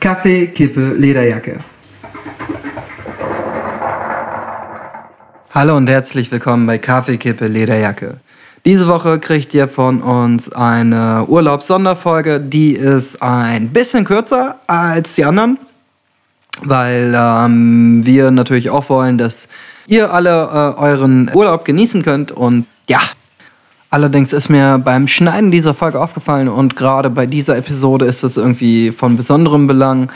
Kaffee, Kippe, Lederjacke. Hallo und herzlich willkommen bei Kaffee, Kippe, Lederjacke. Diese Woche kriegt ihr von uns eine Urlaubssonderfolge. Die ist ein bisschen kürzer als die anderen, weil ähm, wir natürlich auch wollen, dass ihr alle äh, euren Urlaub genießen könnt. Und ja, allerdings ist mir beim Schneiden dieser Folge aufgefallen und gerade bei dieser Episode ist es irgendwie von besonderem Belang,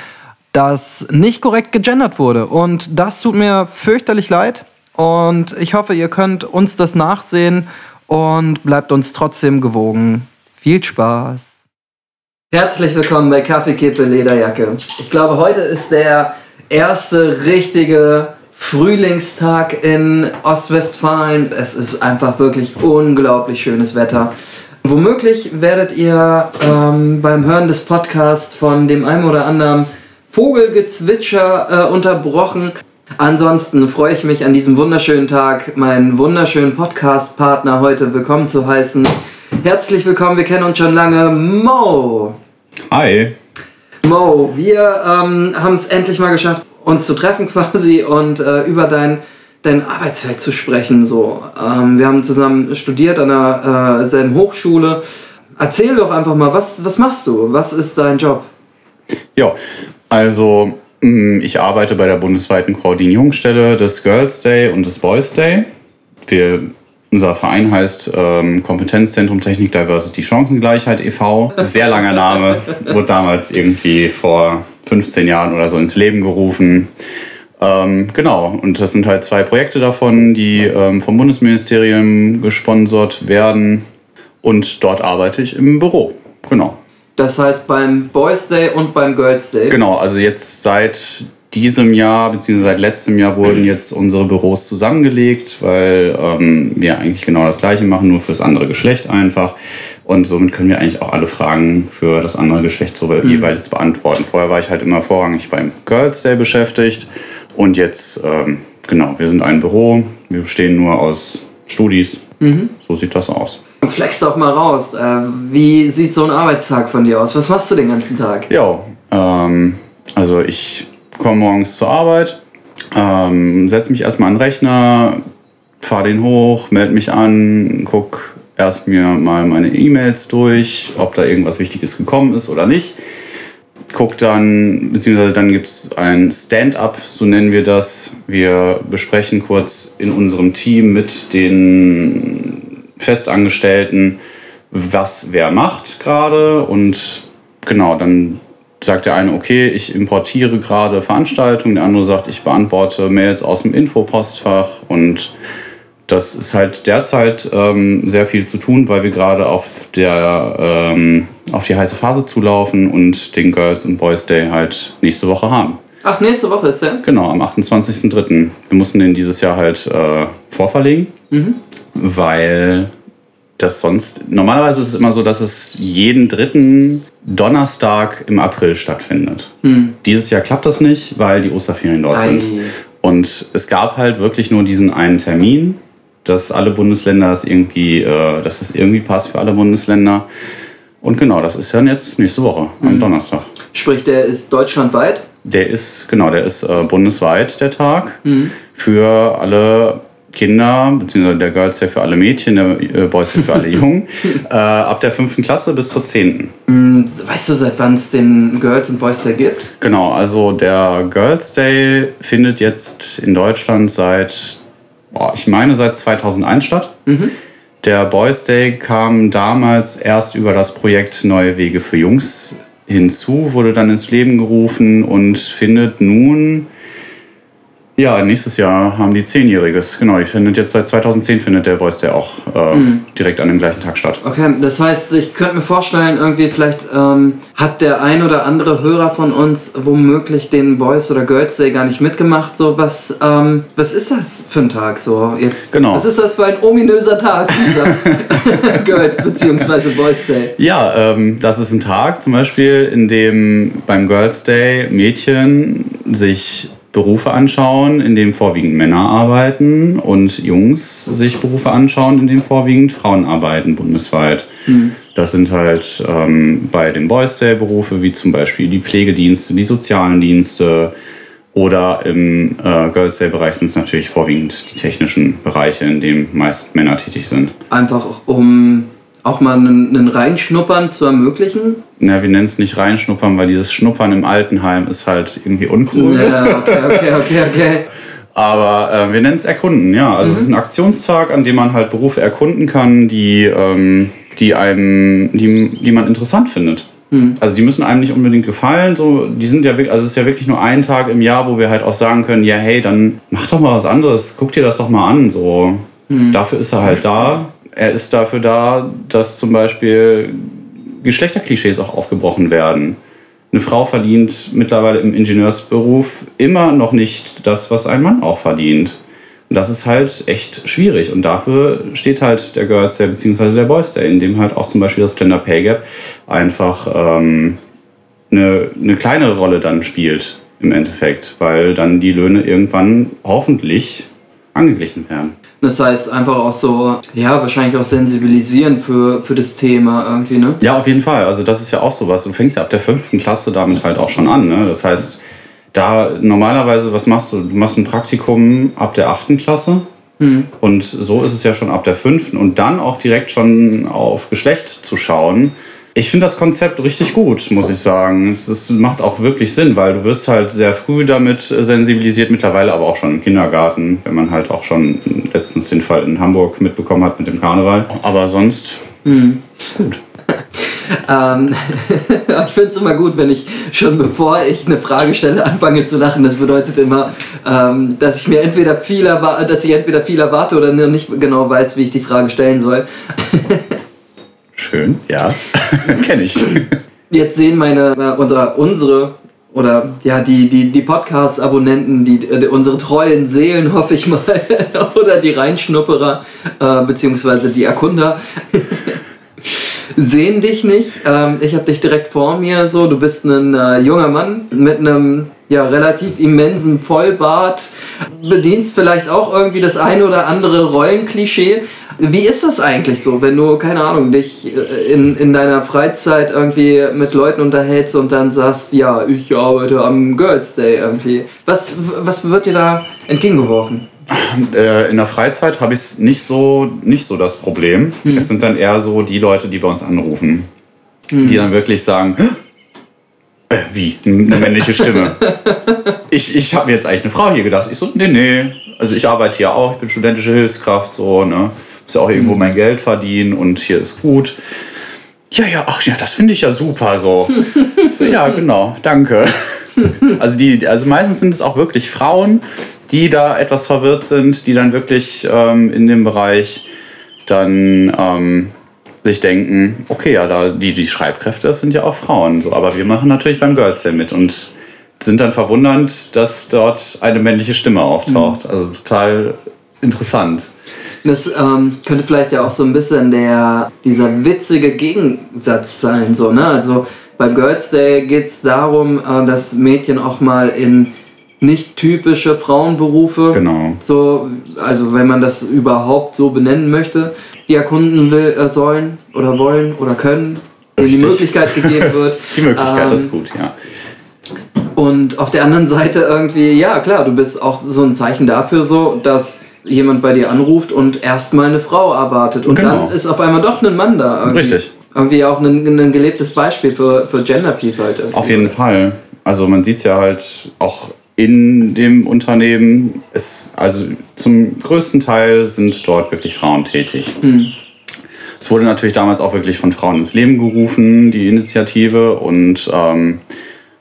dass nicht korrekt gegendert wurde. Und das tut mir fürchterlich leid. Und ich hoffe, ihr könnt uns das nachsehen und bleibt uns trotzdem gewogen. Viel Spaß! Herzlich willkommen bei Kaffeekippe Lederjacke. Ich glaube, heute ist der erste richtige Frühlingstag in Ostwestfalen. Es ist einfach wirklich unglaublich schönes Wetter. Womöglich werdet ihr ähm, beim Hören des Podcasts von dem einen oder anderen Vogelgezwitscher äh, unterbrochen. Ansonsten freue ich mich an diesem wunderschönen Tag, meinen wunderschönen Podcast-Partner heute willkommen zu heißen. Herzlich willkommen, wir kennen uns schon lange, Mo. Hi. Mo, wir ähm, haben es endlich mal geschafft, uns zu treffen quasi und äh, über dein, dein Arbeitsfeld zu sprechen. So. Ähm, wir haben zusammen studiert an der äh, Hochschule. Erzähl doch einfach mal, was, was machst du? Was ist dein Job? Ja, also mm, ich arbeite bei der bundesweiten Koordinierungsstelle des Girls Day und des Boys Day. Wir, unser Verein heißt ähm, Kompetenzzentrum Technik Diversity Chancengleichheit e.V. Sehr langer Name, wurde damals irgendwie vor 15 Jahren oder so ins Leben gerufen. Ähm, genau, und das sind halt zwei Projekte davon, die ähm, vom Bundesministerium gesponsert werden. Und dort arbeite ich im Büro. Genau. Das heißt beim Boys Day und beim Girls Day? Genau, also jetzt seit diesem Jahr, beziehungsweise seit letztem Jahr wurden jetzt unsere Büros zusammengelegt, weil ähm, wir eigentlich genau das gleiche machen, nur fürs andere Geschlecht einfach. Und somit können wir eigentlich auch alle Fragen für das andere Geschlecht so mhm. jeweils beantworten. Vorher war ich halt immer vorrangig beim Girls Day beschäftigt und jetzt, ähm, genau, wir sind ein Büro, wir bestehen nur aus Studis. Mhm. So sieht das aus. Flex doch mal raus. Äh, wie sieht so ein Arbeitstag von dir aus? Was machst du den ganzen Tag? Ja, ähm, also ich komme morgens zur Arbeit, ähm, setze mich erstmal an den Rechner, fahre den hoch, melde mich an, guck erst mir mal meine E-Mails durch, ob da irgendwas Wichtiges gekommen ist oder nicht. Guck dann, beziehungsweise dann gibt es ein Stand-up, so nennen wir das. Wir besprechen kurz in unserem Team mit den Festangestellten, was wer macht gerade und genau, dann sagt der eine, okay, ich importiere gerade Veranstaltungen, der andere sagt, ich beantworte Mails aus dem Infopostfach und das ist halt derzeit ähm, sehr viel zu tun, weil wir gerade auf, der, ähm, auf die heiße Phase zulaufen und den Girls and Boys Day halt nächste Woche haben. Ach, nächste Woche ist der? Genau, am 28.03. Wir mussten den dieses Jahr halt äh, vorverlegen, mhm. weil das sonst. Normalerweise ist es immer so, dass es jeden dritten Donnerstag im April stattfindet. Hm. Dieses Jahr klappt das nicht, weil die Osterferien dort Ei. sind. Und es gab halt wirklich nur diesen einen Termin, dass alle Bundesländer das irgendwie, äh, dass das irgendwie passt für alle Bundesländer. Und genau, das ist dann jetzt nächste Woche, am hm. Donnerstag. Sprich, der ist deutschlandweit? Der ist, genau, der ist äh, bundesweit, der Tag. Hm. Für alle Kinder, beziehungsweise der Girls Day für alle Mädchen, der äh, Boys Day für alle Jungen, äh, ab der fünften Klasse bis zur zehnten. Mm, weißt du, seit wann es den Girls und Boys Day gibt? Genau, also der Girls Day findet jetzt in Deutschland seit, boah, ich meine, seit 2001 statt. Mhm. Der Boys Day kam damals erst über das Projekt Neue Wege für Jungs hinzu, wurde dann ins Leben gerufen und findet nun ja, nächstes Jahr haben die Zehnjähriges. Genau, die findet jetzt seit 2010 findet der Voice Day auch äh, mhm. direkt an dem gleichen Tag statt. Okay, das heißt, ich könnte mir vorstellen, irgendwie vielleicht ähm, hat der ein oder andere Hörer von uns womöglich den Boys oder Girls Day gar nicht mitgemacht. So was, ähm, was ist das für ein Tag so jetzt? Genau. Was ist das für ein ominöser Tag dieser Girls bzw. Boys Day? Ja, ähm, das ist ein Tag zum Beispiel, in dem beim Girls Day Mädchen sich Berufe anschauen, in denen vorwiegend Männer arbeiten und Jungs sich Berufe anschauen, in denen vorwiegend Frauen arbeiten bundesweit. Mhm. Das sind halt ähm, bei den Boys Day Berufe wie zum Beispiel die Pflegedienste, die sozialen Dienste oder im äh, Girls Day Bereich sind es natürlich vorwiegend die technischen Bereiche, in denen meist Männer tätig sind. Einfach um auch mal einen, einen Reinschnuppern zu ermöglichen? Na, wir nennen es nicht Reinschnuppern, weil dieses Schnuppern im Altenheim ist halt irgendwie uncool. Ja, okay, okay, okay, okay. Aber äh, wir nennen es Erkunden, ja. Also mhm. es ist ein Aktionstag, an dem man halt Berufe erkunden kann, die, ähm, die einem, die, die man interessant findet. Mhm. Also die müssen einem nicht unbedingt gefallen. So, die sind ja also es ist ja wirklich nur ein Tag im Jahr, wo wir halt auch sagen können, ja, hey, dann mach doch mal was anderes, guck dir das doch mal an. So. Mhm. Dafür ist er halt da. Er ist dafür da, dass zum Beispiel Geschlechterklischees auch aufgebrochen werden. Eine Frau verdient mittlerweile im Ingenieursberuf immer noch nicht das, was ein Mann auch verdient. Und das ist halt echt schwierig. Und dafür steht halt der Girls Day bzw. der Boys Day, in dem halt auch zum Beispiel das Gender Pay Gap einfach ähm, eine, eine kleinere Rolle dann spielt im Endeffekt, weil dann die Löhne irgendwann hoffentlich angeglichen werden. Das heißt, einfach auch so, ja, wahrscheinlich auch sensibilisieren für, für das Thema irgendwie, ne? Ja, auf jeden Fall. Also, das ist ja auch sowas. Du fängst ja ab der fünften Klasse damit halt auch schon an, ne? Das heißt, da normalerweise, was machst du? Du machst ein Praktikum ab der achten Klasse. Mhm. Und so ist es ja schon ab der fünften und dann auch direkt schon auf Geschlecht zu schauen ich finde das Konzept richtig gut, muss ich sagen. Es, es, macht auch wirklich Sinn, weil du wirst halt sehr früh damit sensibilisiert, mittlerweile aber auch schon im Kindergarten, wenn man halt auch schon letztens den Fall in Hamburg mitbekommen hat mit dem Karneval. Aber sonst hm. ist gut. ähm, ich finde es immer gut, wenn ich schon bevor ich eine Frage stelle, anfange zu lachen. Das bedeutet immer, ähm, dass ich mir entweder viel dass ich entweder viel erwarte oder nicht genau weiß, wie ich die Frage stellen soll. Schön, ja. Kenne ich. Jetzt sehen meine äh, unsere oder ja die die die Podcast Abonnenten, die, die, unsere treuen Seelen, hoffe ich mal oder die Reinschnupperer äh, beziehungsweise die Erkunder sehen dich nicht. Ähm, ich habe dich direkt vor mir so, du bist ein äh, junger Mann mit einem ja, relativ immensen Vollbart, bedienst vielleicht auch irgendwie das eine oder andere Rollenklischee, wie ist das eigentlich so, wenn du, keine Ahnung, dich äh, in, in deiner Freizeit irgendwie mit Leuten unterhältst und dann sagst, ja, ich arbeite am Girls Day irgendwie. Was, was wird dir da entgegengeworfen? Äh, in der Freizeit habe ich nicht so, nicht so das Problem. Hm. Es sind dann eher so die Leute, die bei uns anrufen, hm. die dann wirklich sagen, äh, wie, eine männliche Stimme. ich ich habe mir jetzt eigentlich eine Frau hier gedacht. Ich so, nee, nee. Also ich arbeite hier auch, ich bin studentische Hilfskraft, so, ne muss ja auch irgendwo mein Geld verdienen und hier ist gut. Ja, ja, ach ja, das finde ich ja super so. so. Ja, genau, danke. Also, die, also meistens sind es auch wirklich Frauen, die da etwas verwirrt sind, die dann wirklich ähm, in dem Bereich dann ähm, sich denken, okay, ja, da, die, die Schreibkräfte, das sind ja auch Frauen. So, aber wir machen natürlich beim Girls Day mit und sind dann verwundernd, dass dort eine männliche Stimme auftaucht. Mhm. Also total interessant. Das ähm, könnte vielleicht ja auch so ein bisschen der, dieser witzige Gegensatz sein. So, ne? Also bei Girls Day geht es darum, äh, dass Mädchen auch mal in nicht typische Frauenberufe, genau. so, also wenn man das überhaupt so benennen möchte, die erkunden will, äh, sollen oder wollen oder können, denen die Möglichkeit gegeben wird. die Möglichkeit ähm, ist gut, ja. Und auf der anderen Seite irgendwie, ja klar, du bist auch so ein Zeichen dafür, so, dass jemand bei dir anruft und erstmal eine Frau erwartet. Und genau. dann ist auf einmal doch ein Mann da. Irgendwie. Richtig. Irgendwie auch ein, ein gelebtes Beispiel für, für Gendervielfalt. Auf jeden Fall. Also man sieht es ja halt auch in dem Unternehmen. Es, also zum größten Teil sind dort wirklich Frauen tätig. Hm. Es wurde natürlich damals auch wirklich von Frauen ins Leben gerufen, die Initiative. Und ähm,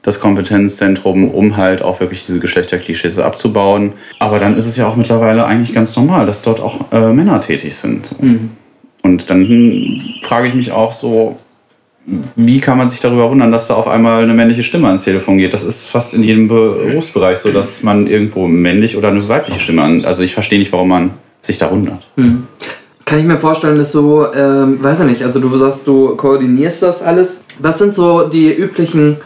das Kompetenzzentrum, um halt auch wirklich diese Geschlechterklischees abzubauen. Aber dann ist es ja auch mittlerweile eigentlich ganz normal, dass dort auch äh, Männer tätig sind. Mhm. Und dann hm, frage ich mich auch so, wie kann man sich darüber wundern, dass da auf einmal eine männliche Stimme ans Telefon geht? Das ist fast in jedem Berufsbereich so, dass man irgendwo männlich oder eine weibliche Stimme an. Also ich verstehe nicht, warum man sich da wundert. Mhm. Kann ich mir vorstellen, dass so, ähm, weiß ich nicht, also du sagst, du koordinierst das alles. Was sind so die üblichen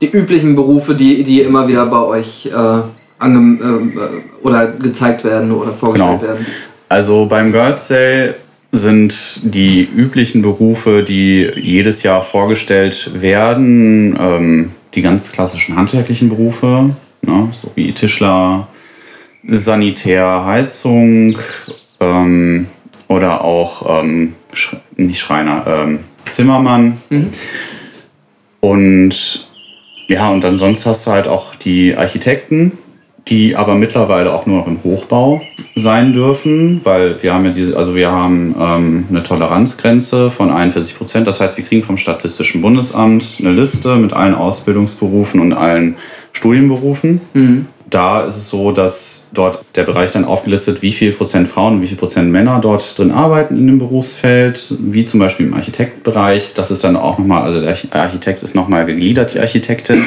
die üblichen Berufe, die, die immer wieder bei euch äh, ange äh, oder gezeigt werden oder vorgestellt genau. werden? Also beim Girls Day sind die üblichen Berufe, die jedes Jahr vorgestellt werden, ähm, die ganz klassischen handwerklichen Berufe, ne, so wie Tischler, Sanitär, Heizung ähm, oder auch ähm, Sch nicht Schreiner, ähm, Zimmermann. Und ja, und ansonsten hast du halt auch die Architekten, die aber mittlerweile auch nur noch im Hochbau sein dürfen, weil wir haben ja diese, also wir haben ähm, eine Toleranzgrenze von 41 Prozent. Das heißt, wir kriegen vom Statistischen Bundesamt eine Liste mit allen Ausbildungsberufen und allen Studienberufen. Da ist es so, dass dort der Bereich dann aufgelistet, wie viel Prozent Frauen und wie viel Prozent Männer dort drin arbeiten in dem Berufsfeld, wie zum Beispiel im Architektbereich. Das ist dann auch nochmal, also der Architekt ist nochmal gegliedert, die Architektin,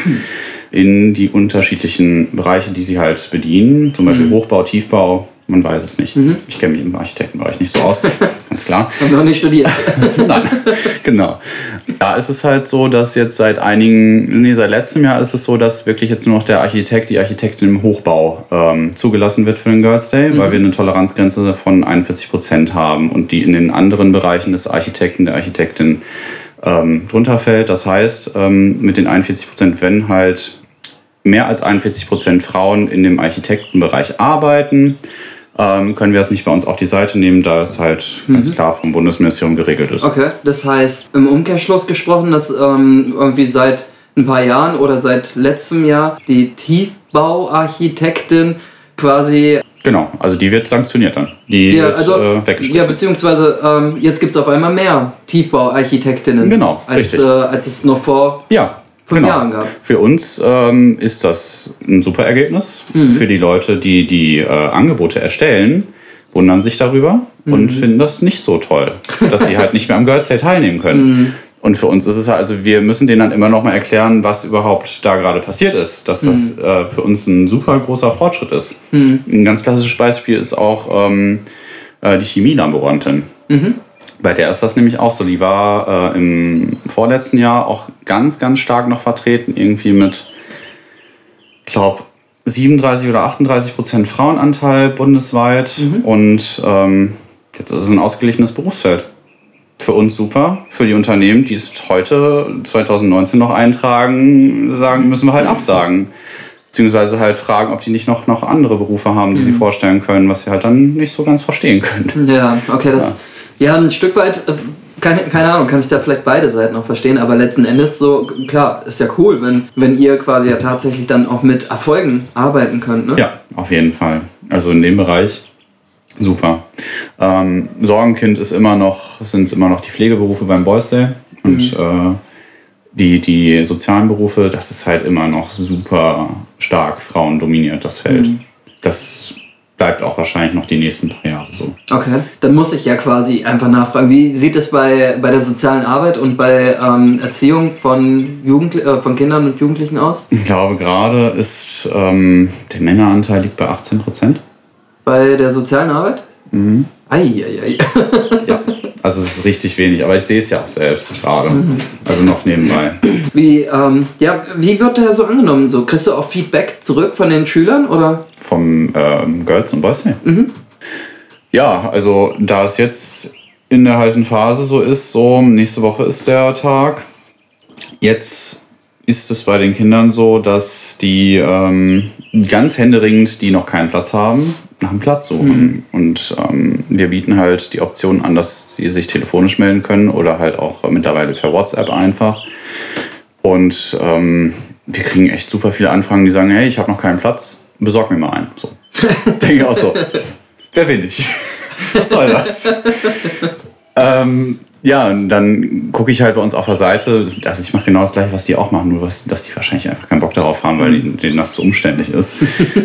in die unterschiedlichen Bereiche, die sie halt bedienen. Zum Beispiel Hochbau, Tiefbau, man weiß es nicht. Ich kenne mich im Architektenbereich nicht so aus, ganz klar. Haben noch nicht studiert. Nein, genau. Da ist es halt so, dass jetzt seit einigen, nee, seit letztem Jahr ist es so, dass wirklich jetzt nur noch der Architekt, die Architektin im Hochbau ähm, zugelassen wird für den Girls Day, weil wir eine Toleranzgrenze von 41 Prozent haben und die in den anderen Bereichen des Architekten, der Architektin ähm, drunter fällt. Das heißt, ähm, mit den 41 Prozent, wenn halt mehr als 41 Prozent Frauen in dem Architektenbereich arbeiten, ähm, können wir es nicht bei uns auf die Seite nehmen, da es halt ganz klar vom Bundesministerium geregelt ist. Okay, das heißt, im Umkehrschluss gesprochen, dass ähm, irgendwie seit ein paar Jahren oder seit letztem Jahr die Tiefbauarchitektin quasi Genau, also die wird sanktioniert dann. Die Ja, wird also, äh, weggestrichen. ja, beziehungsweise ähm, jetzt gibt es auf einmal mehr Tiefbauarchitektinnen. Genau, als, richtig. äh, als es noch vor. Ja, fünf genau. Jahren gab. Für uns ähm, ist das ein super Ergebnis. Mhm. Für die Leute, die die äh, Angebote erstellen, wundern sich darüber Mhm. und finden das nicht so toll, dass sie halt nicht mehr am Girls Day teilnehmen können. Mhm. Und für uns ist es halt, also wir müssen denen dann immer noch mal erklären, was überhaupt da gerade passiert ist. Dass das Mhm. äh, für uns ein super großer Fortschritt ist. Ein ganz klassisches Beispiel ist auch ähm, äh, die Chemielaborantin. Bei der ist das nämlich auch so. Die war äh, im vorletzten Jahr auch ganz, ganz stark noch vertreten. Irgendwie mit, ich glaube, 37 oder 38 Prozent Frauenanteil bundesweit. Und ähm, jetzt ist es ein ausgeglichenes Berufsfeld. Für uns super, für die Unternehmen, die es heute 2019 noch eintragen, sagen, müssen wir halt absagen. Beziehungsweise halt fragen, ob die nicht noch, noch andere Berufe haben, die sie vorstellen können, was sie halt dann nicht so ganz verstehen können. Ja, okay, das. Ja, ein Stück weit. äh, Keine, keine Ahnung, kann ich da vielleicht beide Seiten auch verstehen, aber letzten Endes so, klar, ist ja cool, wenn, wenn ihr quasi ja tatsächlich dann auch mit Erfolgen arbeiten könnt, ne? Ja, auf jeden Fall. Also in dem Bereich super. Ähm, Sorgenkind ist immer noch, sind immer noch die Pflegeberufe beim Boys Day und äh, die, die sozialen Berufe, das ist halt immer noch super stark frauendominiert, das Feld. Das bleibt auch wahrscheinlich noch die nächsten paar Jahre so. Okay, dann muss ich ja quasi einfach nachfragen, wie sieht es bei, bei der sozialen Arbeit und bei ähm, Erziehung von, Jugend, äh, von Kindern und Jugendlichen aus? Ich glaube, gerade ist ähm, der Männeranteil liegt bei 18 Prozent. Bei der sozialen Arbeit? Mhm. Eieiei. Ja, also es ist richtig wenig, aber ich sehe es ja auch selbst gerade. Also noch nebenbei. Wie, ähm, ja, wie wird der so angenommen? So, kriegst du auch Feedback zurück von den Schülern oder? Vom ähm, Girls und Boys Day. Ja, also da es jetzt in der heißen Phase so ist, so nächste Woche ist der Tag. Jetzt ist es bei den Kindern so, dass die ähm, ganz händeringend, die noch keinen Platz haben, nach einem Platz suchen. Und ähm, wir bieten halt die Option an, dass sie sich telefonisch melden können oder halt auch mittlerweile per WhatsApp einfach. Und ähm, wir kriegen echt super viele Anfragen, die sagen, hey, ich habe noch keinen Platz, besorg mir mal einen. So. Denke ich auch so. Wer will ich? Was soll das? ähm, ja, und dann gucke ich halt bei uns auf der Seite. Also ich mache genau das gleiche, was die auch machen, nur was, dass die wahrscheinlich einfach keinen Bock darauf haben, weil ihnen- denen das zu umständlich ist.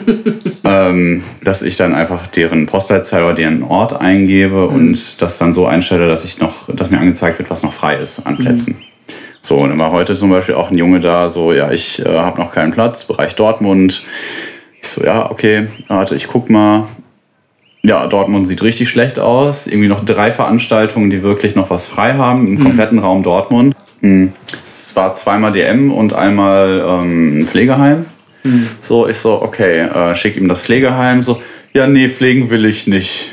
ähm, dass ich dann einfach deren Postleitzahl oder deren Ort eingebe und das dann so einstelle, dass ich noch, dass mir angezeigt wird, was noch frei ist an Plätzen. So, und dann war heute zum Beispiel auch ein Junge da, so, ja, ich äh, habe noch keinen Platz, Bereich Dortmund. Ich so, ja, okay, warte, ich guck mal. Ja, Dortmund sieht richtig schlecht aus. Irgendwie noch drei Veranstaltungen, die wirklich noch was frei haben im kompletten Raum Dortmund. Mm, Es war zweimal DM und einmal ähm, Pflegeheim. So, ich so, okay, äh, schick ihm das Pflegeheim. So, ja, nee, pflegen will ich nicht.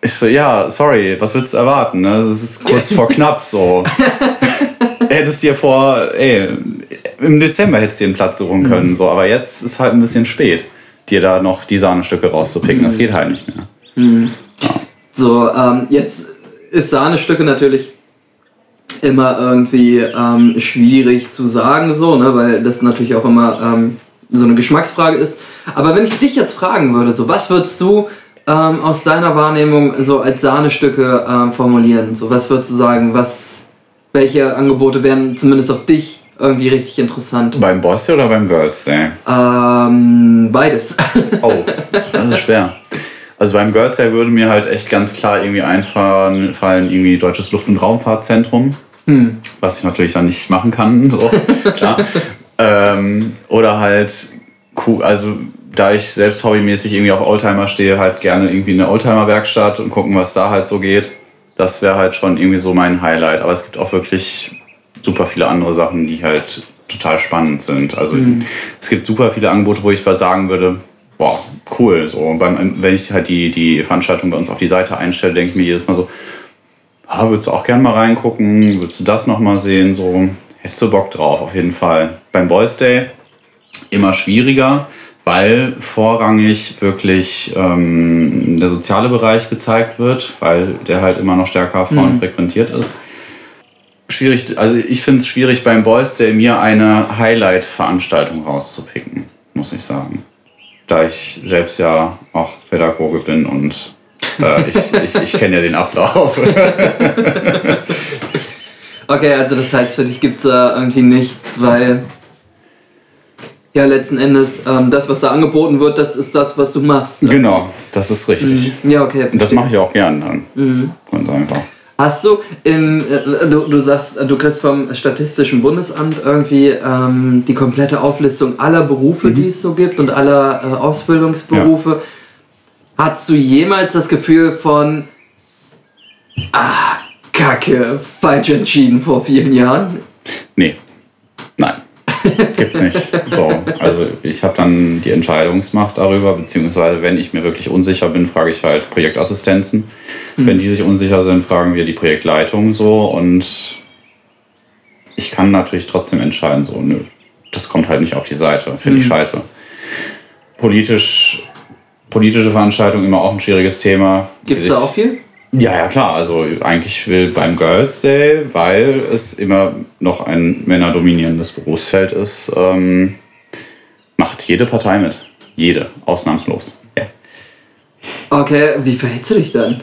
Ich so, ja, sorry, was willst du erwarten? Ne? Es ist kurz vor knapp so. hättest dir vor, ey, im Dezember hättest du dir einen Platz suchen können, mhm. so, aber jetzt ist halt ein bisschen spät, dir da noch die Sahnestücke rauszupicken. Mhm. Das geht halt nicht mehr. Mhm. Ja. So, ähm, jetzt ist Sahnestücke natürlich immer irgendwie ähm, schwierig zu sagen, so, ne, weil das natürlich auch immer ähm, so eine Geschmacksfrage ist. Aber wenn ich dich jetzt fragen würde, so, was würdest du ähm, aus deiner Wahrnehmung so als Sahnestücke ähm, formulieren? So, was würdest du sagen, was, welche Angebote wären zumindest auf dich irgendwie richtig interessant? Beim Boss Day oder beim Girls Day? Ähm, beides. Oh, das ist schwer. Also beim Girls Day würde mir halt echt ganz klar irgendwie einfallen, fallen irgendwie Deutsches Luft- und Raumfahrtzentrum. Hm. Was ich natürlich dann nicht machen kann, so, klar. ähm, oder halt, also da ich selbst hobbymäßig irgendwie auf Oldtimer stehe, halt gerne irgendwie eine Oldtimer-Werkstatt und gucken, was da halt so geht. Das wäre halt schon irgendwie so mein Highlight. Aber es gibt auch wirklich super viele andere Sachen, die halt total spannend sind. Also mhm. es gibt super viele Angebote, wo ich was sagen würde, boah, cool. So, beim, wenn ich halt die, die Veranstaltung bei uns auf die Seite einstelle, denke ich mir jedes Mal so, ah, würdest du auch gerne mal reingucken? Würdest du das nochmal sehen? So, hättest du Bock drauf, auf jeden Fall. Beim Boys Day immer schwieriger, weil vorrangig wirklich ähm, der soziale Bereich gezeigt wird, weil der halt immer noch stärker Frauen mhm. frequentiert ist. Schwierig, also ich finde es schwierig beim Boys Day mir eine Highlight-Veranstaltung rauszupicken, muss ich sagen da ich selbst ja auch Pädagoge bin und äh, ich, ich, ich kenne ja den Ablauf. okay, also das heißt, für dich gibt es da irgendwie nichts, weil ja, letzten Endes, ähm, das, was da angeboten wird, das ist das, was du machst. Ne? Genau, das ist richtig. Mhm. Ja, okay. Und das mache ich auch gern dann. Mhm. Ganz einfach. Hast du, im, äh, du, du sagst, du kriegst vom Statistischen Bundesamt irgendwie ähm, die komplette Auflistung aller Berufe, mhm. die es so gibt und aller äh, Ausbildungsberufe. Ja. Hattest du jemals das Gefühl von, ah, Kacke, falsch entschieden vor vielen Jahren? Nee. Gibt's nicht. So, also ich habe dann die Entscheidungsmacht darüber, beziehungsweise wenn ich mir wirklich unsicher bin, frage ich halt Projektassistenzen. Mhm. Wenn die sich unsicher sind, fragen wir die Projektleitung so und ich kann natürlich trotzdem entscheiden, so, nö, das kommt halt nicht auf die Seite. Finde mhm. ich scheiße. Politisch, politische Veranstaltungen immer auch ein schwieriges Thema. Gibt es da auch viel? Ja, ja, klar. Also eigentlich will beim Girls Day, weil es immer noch ein männerdominierendes Berufsfeld ist, ähm, macht jede Partei mit. Jede, ausnahmslos. Ja. Okay, wie verhältst du dich dann?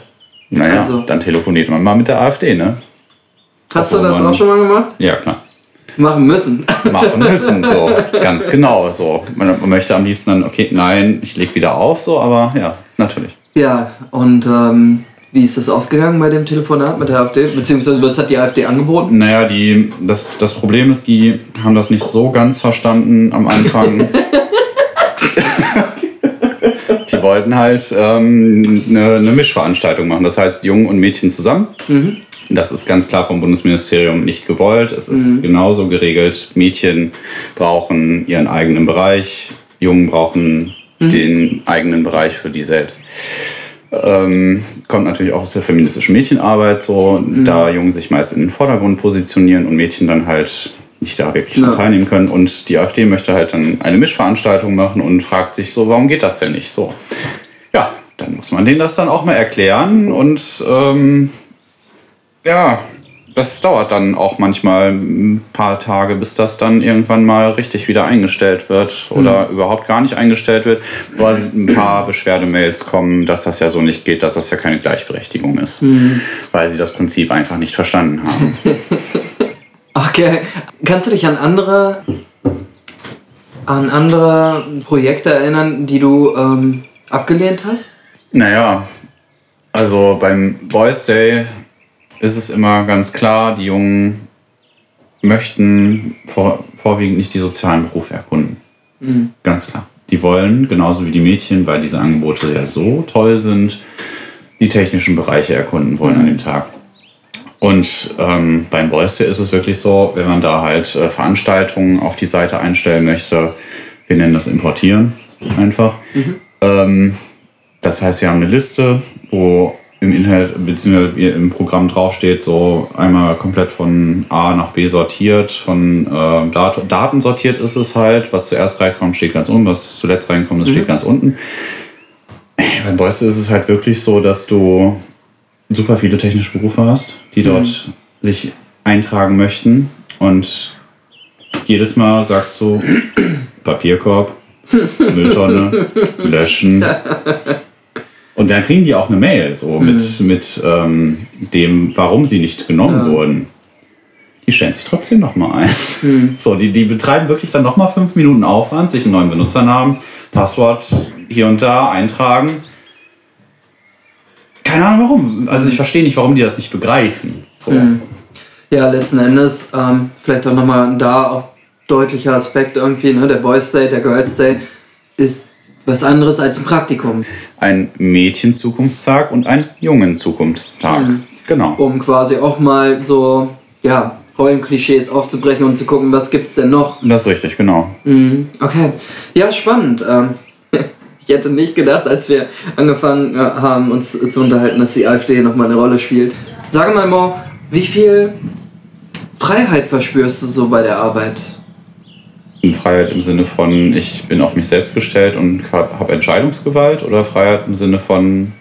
Naja, also. dann telefoniert man mal mit der AfD, ne? Hast Obwohl du das man, auch schon mal gemacht? Ja, klar. Machen müssen. Machen müssen, so. Ganz genau. So. Man, man möchte am liebsten dann, okay, nein, ich leg wieder auf, so, aber ja, natürlich. Ja, und ähm, wie ist das ausgegangen bei dem Telefonat mit der AfD? Beziehungsweise was hat die AfD angeboten? Naja, die, das, das Problem ist, die haben das nicht so ganz verstanden am Anfang. die wollten halt ähm, eine, eine, Mischveranstaltung machen. Das heißt, Jungen und Mädchen zusammen. Mhm. Das ist ganz klar vom Bundesministerium nicht gewollt. Es ist mhm. genauso geregelt. Mädchen brauchen ihren eigenen Bereich, Jungen brauchen mhm. den eigenen Bereich für die selbst. Ähm, kommt natürlich auch aus der feministischen Mädchenarbeit, so mhm. da Jungen sich meist in den Vordergrund positionieren und Mädchen dann halt nicht da wirklich ja. teilnehmen können. Und die AfD möchte halt dann eine Mischveranstaltung machen und fragt sich so, warum geht das denn nicht so? Ja, dann muss man denen das dann auch mal erklären und ähm, ja, das dauert dann auch manchmal ein paar Tage, bis das dann irgendwann mal richtig wieder eingestellt wird oder mhm. überhaupt gar nicht eingestellt wird, weil ein paar Beschwerdemails kommen, dass das ja so nicht geht, dass das ja keine Gleichberechtigung ist, mhm. weil sie das Prinzip einfach nicht verstanden haben. okay, kannst du dich an andere an andere Projekte erinnern, die du ähm, abgelehnt hast? Naja, also beim Boys Day ist es immer ganz klar, die Jungen möchten vor, vorwiegend nicht die sozialen Berufe erkunden. Mhm. Ganz klar. Die wollen, genauso wie die Mädchen, weil diese Angebote ja so toll sind, die technischen Bereiche erkunden wollen mhm. an dem Tag. Und ähm, beim Boys Day ist es wirklich so, wenn man da halt äh, Veranstaltungen auf die Seite einstellen möchte, wir nennen das Importieren einfach. Mhm. Ähm, das heißt, wir haben eine Liste, wo im Internet bzw. im Programm draufsteht, so einmal komplett von A nach B sortiert, von äh, Dat Daten sortiert ist es halt. Was zuerst reinkommt, steht ganz unten, was zuletzt reinkommt, das mhm. steht ganz unten. Beim Boyste ist es halt wirklich so, dass du super viele technische Berufe hast, die dort mhm. sich eintragen möchten. Und jedes Mal sagst du Papierkorb, Mülltonne, löschen. Und dann kriegen die auch eine Mail so mhm. mit, mit ähm, dem, warum sie nicht genommen ja. wurden. Die stellen sich trotzdem nochmal ein. Mhm. So, die, die betreiben wirklich dann nochmal fünf Minuten Aufwand, sich einen neuen Benutzernamen, Passwort hier und da eintragen. Keine Ahnung warum. Also ich verstehe nicht, warum die das nicht begreifen. So. Mhm. Ja, letzten Endes, ähm, vielleicht auch nochmal da auch deutlicher Aspekt irgendwie, ne? der Boys Day, der Girls Day ist was anderes als ein Praktikum. Ein Mädchen-Zukunftstag und ein Jungen-Zukunftstag. Mhm. Genau. Um quasi auch mal so, ja, Rollenklischees aufzubrechen und zu gucken, was gibt's denn noch. Das ist richtig, genau. Mhm. Okay. Ja, spannend. Ähm, ich hätte nicht gedacht, als wir angefangen äh, haben, uns zu unterhalten, dass die AfD nochmal eine Rolle spielt. Sag mal, Mo, wie viel Freiheit verspürst du so bei der Arbeit? Freiheit im Sinne von, ich bin auf mich selbst gestellt und habe Entscheidungsgewalt oder Freiheit im Sinne von,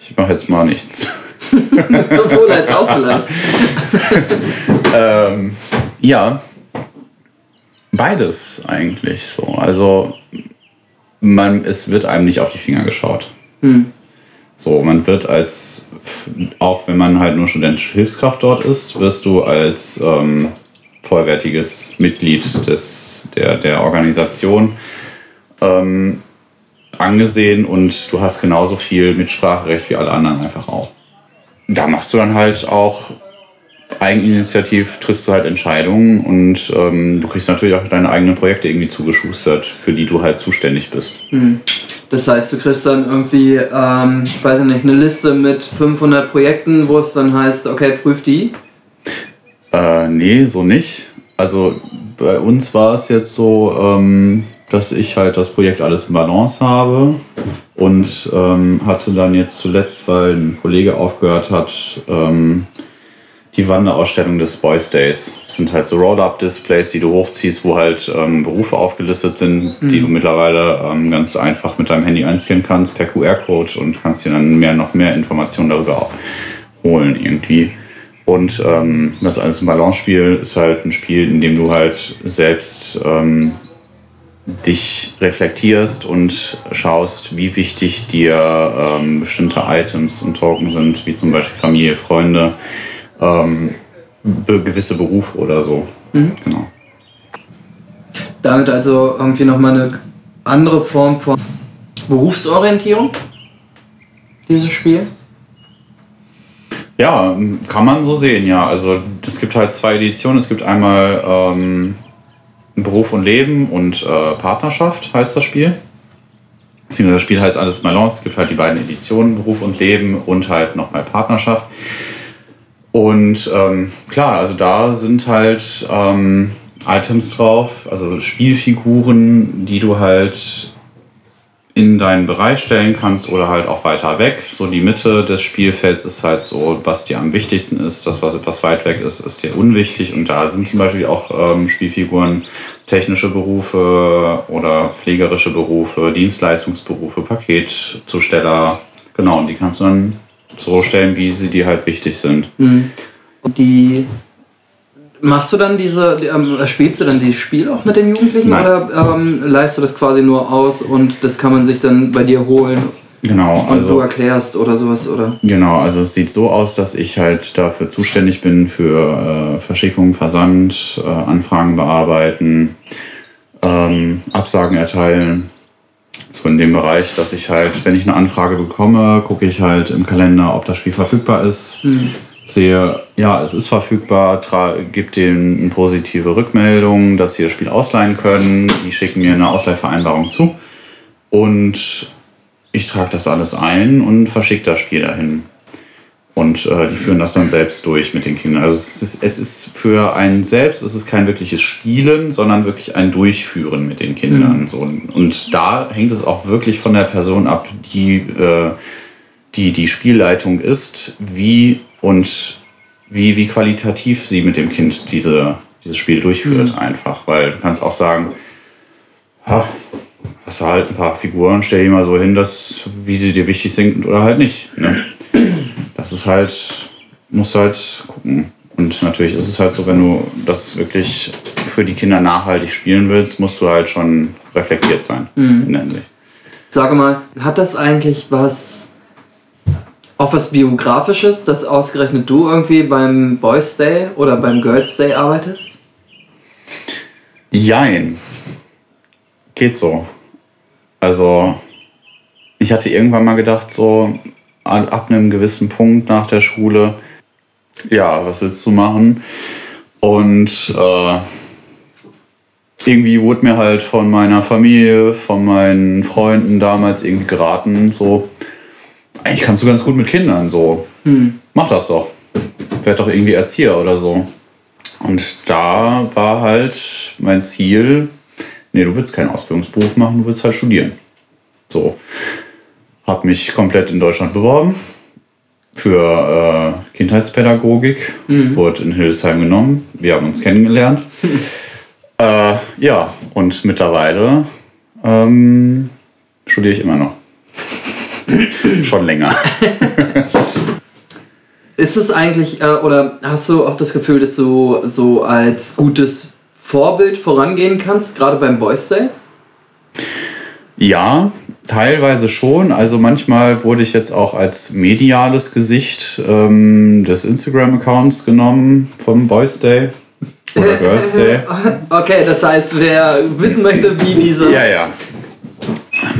ich mache jetzt mal nichts. Sowohl als auch vielleicht. ähm, ja, beides eigentlich so. Also man, es wird einem nicht auf die Finger geschaut. Hm. So, man wird als, auch wenn man halt nur studentische Hilfskraft dort ist, wirst du als ähm, vollwertiges Mitglied des, der, der Organisation ähm, angesehen und du hast genauso viel Mitspracherecht wie alle anderen einfach auch. Da machst du dann halt auch eigeninitiativ, triffst du halt Entscheidungen und ähm, du kriegst natürlich auch deine eigenen Projekte irgendwie zugeschustert, für die du halt zuständig bist. Mhm. Das heißt, du kriegst dann irgendwie, ähm, ich weiß nicht, eine Liste mit 500 Projekten, wo es dann heißt, okay, prüf die äh, nee, so nicht. Also bei uns war es jetzt so, ähm, dass ich halt das Projekt alles in Balance habe und ähm, hatte dann jetzt zuletzt, weil ein Kollege aufgehört hat, ähm, die Wanderausstellung des Boys Days. Das sind halt so Roll-Up-Displays, die du hochziehst, wo halt ähm, Berufe aufgelistet sind, mhm. die du mittlerweile ähm, ganz einfach mit deinem Handy einscannen kannst per QR-Code und kannst dir dann mehr, noch mehr Informationen darüber holen irgendwie. Und ähm, das alles ein Balance-Spiel ist halt ein Spiel, in dem du halt selbst ähm, dich reflektierst und schaust, wie wichtig dir ähm, bestimmte Items und Token sind, wie zum Beispiel Familie, Freunde, ähm, be gewisse Berufe oder so. Mhm. Genau. Damit also irgendwie nochmal eine andere Form von Berufsorientierung, dieses Spiel? Ja, kann man so sehen, ja. Also es gibt halt zwei Editionen. Es gibt einmal ähm, Beruf und Leben und äh, Partnerschaft heißt das Spiel. Beziehungsweise das Spiel heißt alles Balance. Es gibt halt die beiden Editionen, Beruf und Leben und halt nochmal Partnerschaft. Und ähm, klar, also da sind halt ähm, Items drauf, also Spielfiguren, die du halt in deinen Bereich stellen kannst oder halt auch weiter weg. So die Mitte des Spielfelds ist halt so, was dir am wichtigsten ist. Das, was etwas weit weg ist, ist dir unwichtig. Und da sind zum Beispiel auch ähm, Spielfiguren technische Berufe oder pflegerische Berufe, Dienstleistungsberufe, Paketzusteller. Genau, und die kannst du dann so stellen, wie sie dir halt wichtig sind. Mhm. Und die Machst du dann diese, ähm, spielst du dann dieses Spiel auch mit den Jugendlichen Nein. oder ähm, leist du das quasi nur aus und das kann man sich dann bei dir holen? Genau, und also. du erklärst oder sowas, oder? Genau, also es sieht so aus, dass ich halt dafür zuständig bin für äh, Verschickung, Versand, äh, Anfragen bearbeiten, ähm, Absagen erteilen. So in dem Bereich, dass ich halt, wenn ich eine Anfrage bekomme, gucke ich halt im Kalender, ob das Spiel verfügbar ist. Mhm sehe, ja, es ist verfügbar, gibt denen eine positive Rückmeldung, dass sie das Spiel ausleihen können. Die schicken mir eine Ausleihvereinbarung zu und ich trage das alles ein und verschicke das Spiel dahin. Und äh, die führen das dann selbst durch mit den Kindern. Also es ist, es ist für einen selbst, es ist kein wirkliches Spielen, sondern wirklich ein Durchführen mit den Kindern. Mhm. So. Und da hängt es auch wirklich von der Person ab, die äh, die die Spielleitung ist, wie und wie, wie qualitativ sie mit dem Kind diese, dieses Spiel durchführt, mhm. einfach. Weil du kannst auch sagen, ha, hast du halt ein paar Figuren, stell die mal so hin, dass, wie sie dir wichtig sind oder halt nicht. Ne? Das ist halt, musst du halt gucken. Und natürlich ist es halt so, wenn du das wirklich für die Kinder nachhaltig spielen willst, musst du halt schon reflektiert sein mhm. in der Hinsicht. Sage mal, hat das eigentlich was auch was Biografisches, dass ausgerechnet du irgendwie beim Boys Day oder beim Girls Day arbeitest? Jein. Geht so. Also, ich hatte irgendwann mal gedacht, so ab einem gewissen Punkt nach der Schule, ja, was willst du machen? Und äh, irgendwie wurde mir halt von meiner Familie, von meinen Freunden damals irgendwie geraten, so, eigentlich kannst du ganz gut mit Kindern so. Hm. Mach das doch. Werd doch irgendwie Erzieher oder so. Und da war halt mein Ziel, nee, du willst keinen Ausbildungsberuf machen, du willst halt studieren. So. Hab mich komplett in Deutschland beworben für äh, Kindheitspädagogik. Mhm. Wurde in Hildesheim genommen. Wir haben uns kennengelernt. äh, ja, und mittlerweile ähm, studiere ich immer noch. Schon länger. Ist es eigentlich, äh, oder hast du auch das Gefühl, dass du so als gutes Vorbild vorangehen kannst, gerade beim Boys Day? Ja, teilweise schon. Also manchmal wurde ich jetzt auch als mediales Gesicht ähm, des Instagram-Accounts genommen vom Boys Day oder Girls Day. Okay, das heißt, wer wissen möchte, wie diese ja, ja.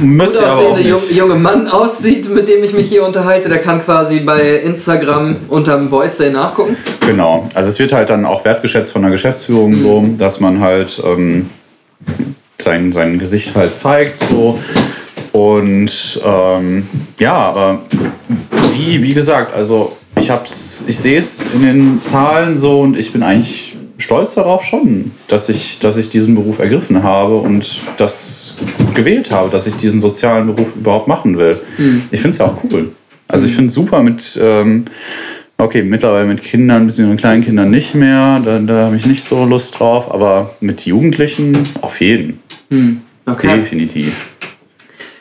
Müsste gut aussehende junge, junge Mann aussieht, mit dem ich mich hier unterhalte, der kann quasi bei Instagram unterm Boys Day nachgucken. Genau. Also es wird halt dann auch wertgeschätzt von der Geschäftsführung mhm. so, dass man halt ähm, sein, sein Gesicht halt zeigt so. Und ähm, ja, aber wie, wie gesagt, also ich hab's, ich sehe es in den Zahlen so und ich bin eigentlich stolz darauf schon, dass ich, dass ich diesen Beruf ergriffen habe und das gewählt habe, dass ich diesen sozialen Beruf überhaupt machen will. Mhm. Ich finde es ja auch cool. Also ich finde es super mit, ähm, okay, mittlerweile mit Kindern, bzw. kleinen Kindern nicht mehr, da, da habe ich nicht so Lust drauf, aber mit Jugendlichen auf jeden. Mhm. Okay. Definitiv.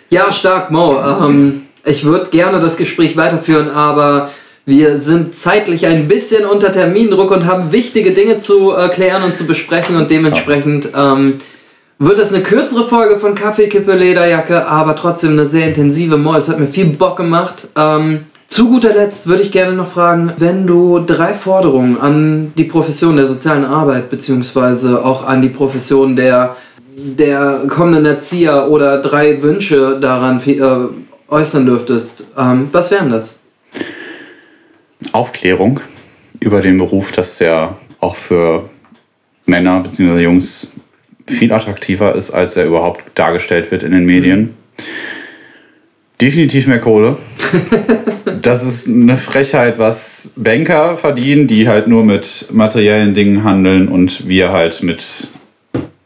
Ja, stark, Mo. Ähm, ich würde gerne das Gespräch weiterführen, aber wir sind zeitlich ein bisschen unter Termindruck und haben wichtige Dinge zu erklären und zu besprechen und dementsprechend ähm, wird es eine kürzere Folge von Kaffee, Kippe, Lederjacke, aber trotzdem eine sehr intensive Mo. Es hat mir viel Bock gemacht. Ähm, zu guter Letzt würde ich gerne noch fragen, wenn du drei Forderungen an die Profession der sozialen Arbeit beziehungsweise auch an die Profession der, der kommenden Erzieher oder drei Wünsche daran äh, äußern dürftest, ähm, was wären das? Aufklärung über den Beruf, dass der auch für Männer bzw. Jungs viel attraktiver ist, als er überhaupt dargestellt wird in den Medien. Mhm. Definitiv mehr Kohle. das ist eine Frechheit, was Banker verdienen, die halt nur mit materiellen Dingen handeln und wir halt mit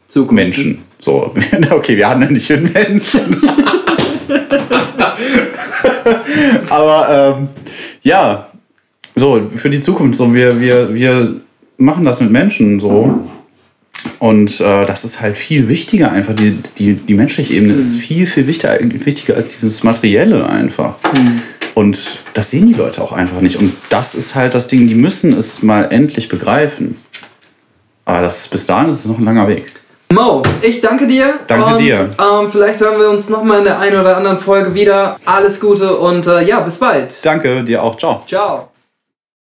Zukunft. Menschen. So, okay, wir handeln nicht mit Menschen. Aber ähm, ja, so, für die Zukunft, so, wir, wir, wir machen das mit Menschen so. Und äh, das ist halt viel wichtiger einfach. Die, die, die menschliche Ebene mhm. ist viel, viel wichtiger, wichtiger als dieses Materielle einfach. Mhm. Und das sehen die Leute auch einfach nicht. Und das ist halt das Ding, die müssen es mal endlich begreifen. Aber das, bis dahin ist es noch ein langer Weg. Mo, ich danke dir. Danke und, dir. Ähm, vielleicht hören wir uns nochmal in der einen oder anderen Folge wieder. Alles Gute und äh, ja, bis bald. Danke, dir auch. Ciao. Ciao.